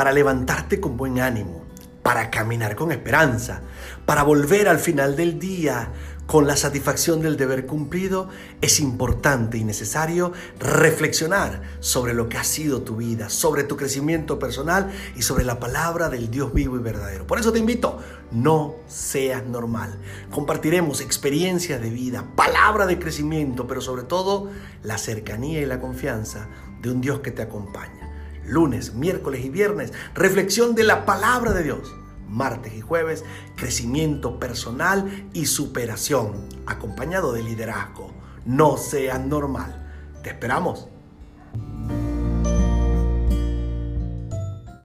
para levantarte con buen ánimo, para caminar con esperanza, para volver al final del día con la satisfacción del deber cumplido, es importante y necesario reflexionar sobre lo que ha sido tu vida, sobre tu crecimiento personal y sobre la palabra del Dios vivo y verdadero. Por eso te invito, no seas normal. Compartiremos experiencias de vida, palabra de crecimiento, pero sobre todo la cercanía y la confianza de un Dios que te acompaña. Lunes, miércoles y viernes, reflexión de la palabra de Dios martes y jueves, crecimiento personal y superación, acompañado de liderazgo. No sea normal. Te esperamos.